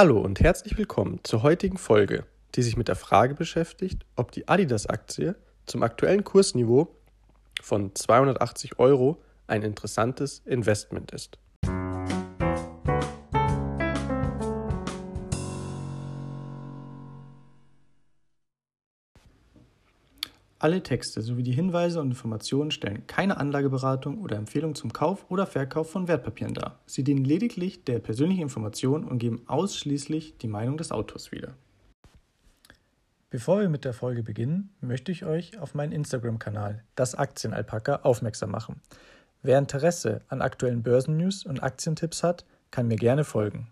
Hallo und herzlich willkommen zur heutigen Folge, die sich mit der Frage beschäftigt, ob die Adidas-Aktie zum aktuellen Kursniveau von 280 Euro ein interessantes Investment ist. Alle Texte sowie die Hinweise und Informationen stellen keine Anlageberatung oder Empfehlung zum Kauf oder Verkauf von Wertpapieren dar. Sie dienen lediglich der persönlichen Information und geben ausschließlich die Meinung des Autors wieder. Bevor wir mit der Folge beginnen, möchte ich euch auf meinen Instagram-Kanal, das Aktienalpaka, aufmerksam machen. Wer Interesse an aktuellen Börsennews und Aktientipps hat, kann mir gerne folgen.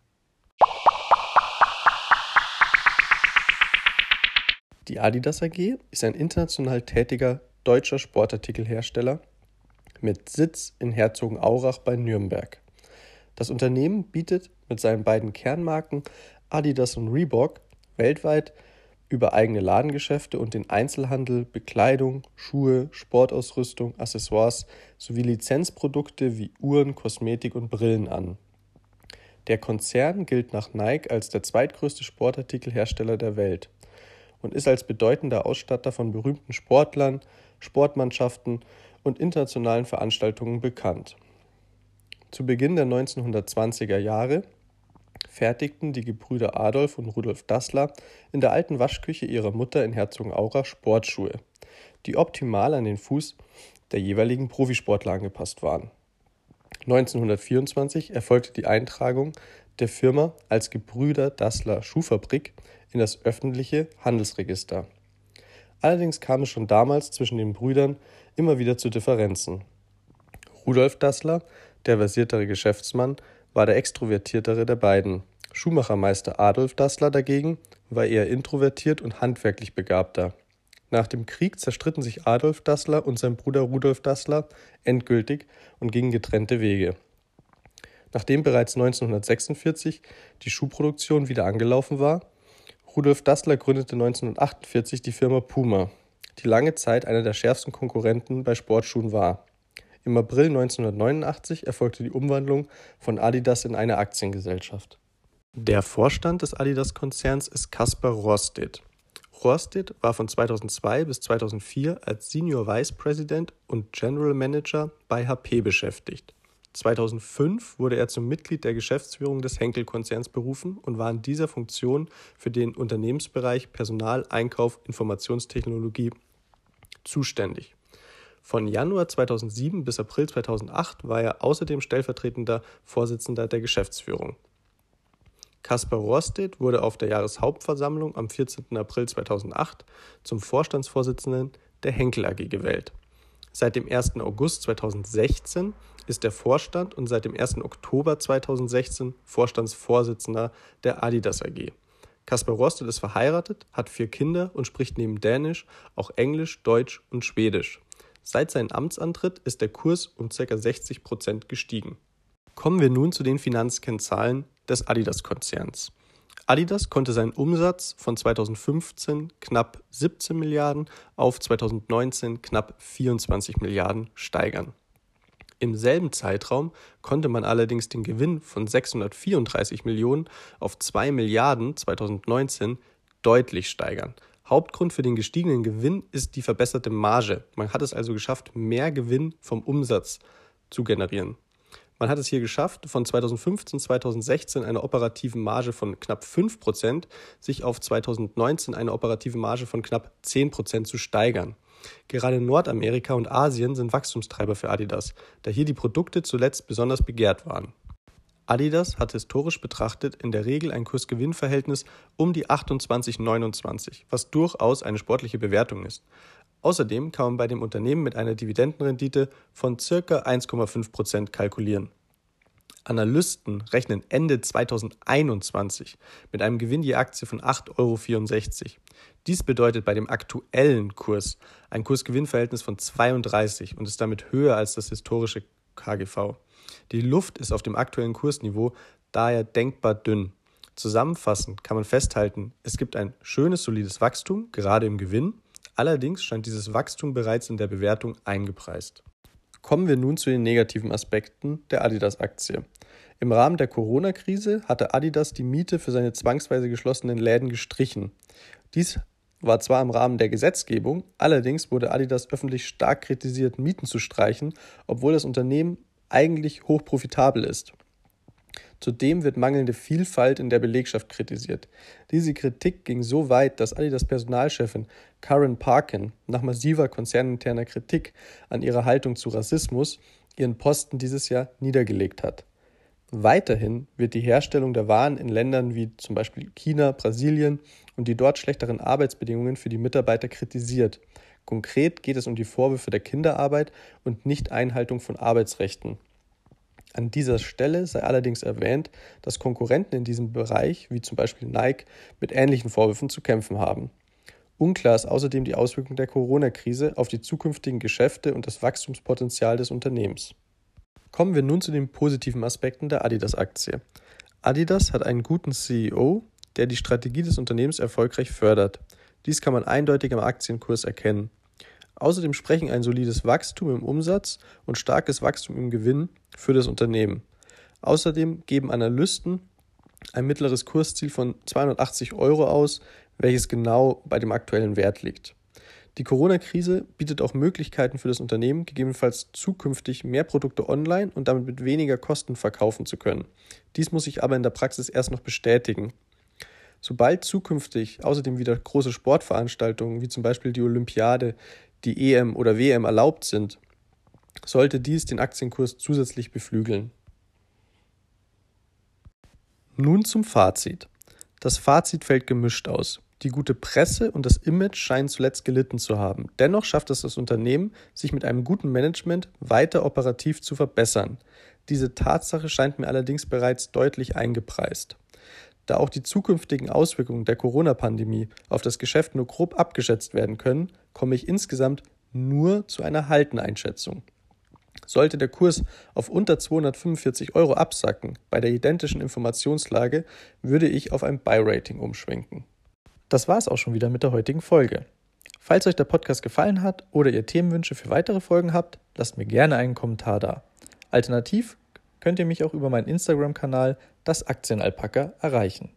Die Adidas AG ist ein international tätiger deutscher Sportartikelhersteller mit Sitz in Herzogenaurach bei Nürnberg. Das Unternehmen bietet mit seinen beiden Kernmarken Adidas und Reebok weltweit über eigene Ladengeschäfte und den Einzelhandel Bekleidung, Schuhe, Sportausrüstung, Accessoires sowie Lizenzprodukte wie Uhren, Kosmetik und Brillen an. Der Konzern gilt nach Nike als der zweitgrößte Sportartikelhersteller der Welt und ist als bedeutender Ausstatter von berühmten Sportlern, Sportmannschaften und internationalen Veranstaltungen bekannt. Zu Beginn der 1920er Jahre fertigten die Gebrüder Adolf und Rudolf Dassler in der alten Waschküche ihrer Mutter in Herzogenaurach Sportschuhe, die optimal an den Fuß der jeweiligen Profisportler angepasst waren. 1924 erfolgte die Eintragung der Firma als Gebrüder Dassler Schuhfabrik in das öffentliche Handelsregister. Allerdings kam es schon damals zwischen den Brüdern immer wieder zu Differenzen. Rudolf Dassler, der versiertere Geschäftsmann, war der extrovertiertere der beiden. Schuhmachermeister Adolf Dassler dagegen war eher introvertiert und handwerklich begabter. Nach dem Krieg zerstritten sich Adolf Dassler und sein Bruder Rudolf Dassler endgültig und gingen getrennte Wege. Nachdem bereits 1946 die Schuhproduktion wieder angelaufen war, Rudolf Dassler gründete 1948 die Firma Puma, die lange Zeit einer der schärfsten Konkurrenten bei Sportschuhen war. Im April 1989 erfolgte die Umwandlung von Adidas in eine Aktiengesellschaft. Der Vorstand des Adidas-Konzerns ist Kaspar Rohrstedt. Rohrstedt war von 2002 bis 2004 als Senior Vice President und General Manager bei HP beschäftigt. 2005 wurde er zum Mitglied der Geschäftsführung des Henkel-Konzerns berufen und war in dieser Funktion für den Unternehmensbereich Personal, Einkauf, Informationstechnologie zuständig. Von Januar 2007 bis April 2008 war er außerdem stellvertretender Vorsitzender der Geschäftsführung. Kaspar Rohrstedt wurde auf der Jahreshauptversammlung am 14. April 2008 zum Vorstandsvorsitzenden der Henkel AG gewählt. Seit dem 1. August 2016 ist er Vorstand und seit dem 1. Oktober 2016 Vorstandsvorsitzender der Adidas AG. Kaspar Rostet ist verheiratet, hat vier Kinder und spricht neben Dänisch auch Englisch, Deutsch und Schwedisch. Seit seinem Amtsantritt ist der Kurs um ca. 60 Prozent gestiegen. Kommen wir nun zu den Finanzkennzahlen des Adidas-Konzerns. Adidas konnte seinen Umsatz von 2015 knapp 17 Milliarden auf 2019 knapp 24 Milliarden steigern. Im selben Zeitraum konnte man allerdings den Gewinn von 634 Millionen auf 2 Milliarden 2019 deutlich steigern. Hauptgrund für den gestiegenen Gewinn ist die verbesserte Marge. Man hat es also geschafft, mehr Gewinn vom Umsatz zu generieren. Man hat es hier geschafft, von 2015, 2016 eine operative Marge von knapp 5% sich auf 2019 eine operative Marge von knapp 10% zu steigern. Gerade Nordamerika und Asien sind Wachstumstreiber für Adidas, da hier die Produkte zuletzt besonders begehrt waren. Adidas hat historisch betrachtet in der Regel ein Kursgewinnverhältnis um die 28,29, was durchaus eine sportliche Bewertung ist. Außerdem kann man bei dem Unternehmen mit einer Dividendenrendite von ca. 1,5% kalkulieren. Analysten rechnen Ende 2021 mit einem Gewinn je Aktie von 8,64 Euro. Dies bedeutet bei dem aktuellen Kurs ein Kursgewinnverhältnis von 32 und ist damit höher als das historische KGV. Die Luft ist auf dem aktuellen Kursniveau daher denkbar dünn. Zusammenfassend kann man festhalten, es gibt ein schönes, solides Wachstum, gerade im Gewinn, Allerdings stand dieses Wachstum bereits in der Bewertung eingepreist. Kommen wir nun zu den negativen Aspekten der Adidas-Aktie. Im Rahmen der Corona-Krise hatte Adidas die Miete für seine zwangsweise geschlossenen Läden gestrichen. Dies war zwar im Rahmen der Gesetzgebung, allerdings wurde Adidas öffentlich stark kritisiert, Mieten zu streichen, obwohl das Unternehmen eigentlich hochprofitabel ist. Zudem wird mangelnde Vielfalt in der Belegschaft kritisiert. Diese Kritik ging so weit, dass Adidas Personalchefin Karen Parkin nach massiver konzerninterner Kritik an ihrer Haltung zu Rassismus ihren Posten dieses Jahr niedergelegt hat. Weiterhin wird die Herstellung der Waren in Ländern wie zum Beispiel China, Brasilien und die dort schlechteren Arbeitsbedingungen für die Mitarbeiter kritisiert. Konkret geht es um die Vorwürfe der Kinderarbeit und Nichteinhaltung von Arbeitsrechten. An dieser Stelle sei allerdings erwähnt, dass Konkurrenten in diesem Bereich, wie zum Beispiel Nike, mit ähnlichen Vorwürfen zu kämpfen haben. Unklar ist außerdem die Auswirkung der Corona-Krise auf die zukünftigen Geschäfte und das Wachstumspotenzial des Unternehmens. Kommen wir nun zu den positiven Aspekten der Adidas-Aktie. Adidas hat einen guten CEO, der die Strategie des Unternehmens erfolgreich fördert. Dies kann man eindeutig am Aktienkurs erkennen. Außerdem sprechen ein solides Wachstum im Umsatz und starkes Wachstum im Gewinn für das Unternehmen. Außerdem geben Analysten ein mittleres Kursziel von 280 Euro aus, welches genau bei dem aktuellen Wert liegt. Die Corona-Krise bietet auch Möglichkeiten für das Unternehmen, gegebenenfalls zukünftig mehr Produkte online und damit mit weniger Kosten verkaufen zu können. Dies muss sich aber in der Praxis erst noch bestätigen. Sobald zukünftig außerdem wieder große Sportveranstaltungen wie zum Beispiel die Olympiade die EM oder WM erlaubt sind, sollte dies den Aktienkurs zusätzlich beflügeln. Nun zum Fazit. Das Fazit fällt gemischt aus. Die gute Presse und das Image scheinen zuletzt gelitten zu haben. Dennoch schafft es das Unternehmen, sich mit einem guten Management weiter operativ zu verbessern. Diese Tatsache scheint mir allerdings bereits deutlich eingepreist. Da auch die zukünftigen Auswirkungen der Corona-Pandemie auf das Geschäft nur grob abgeschätzt werden können, komme ich insgesamt nur zu einer Halteneinschätzung. Sollte der Kurs auf unter 245 Euro absacken, bei der identischen Informationslage würde ich auf ein Buy-Rating umschwenken. Das war es auch schon wieder mit der heutigen Folge. Falls euch der Podcast gefallen hat oder ihr Themenwünsche für weitere Folgen habt, lasst mir gerne einen Kommentar da. Alternativ könnt ihr mich auch über meinen Instagram-Kanal das Aktienalpaka erreichen.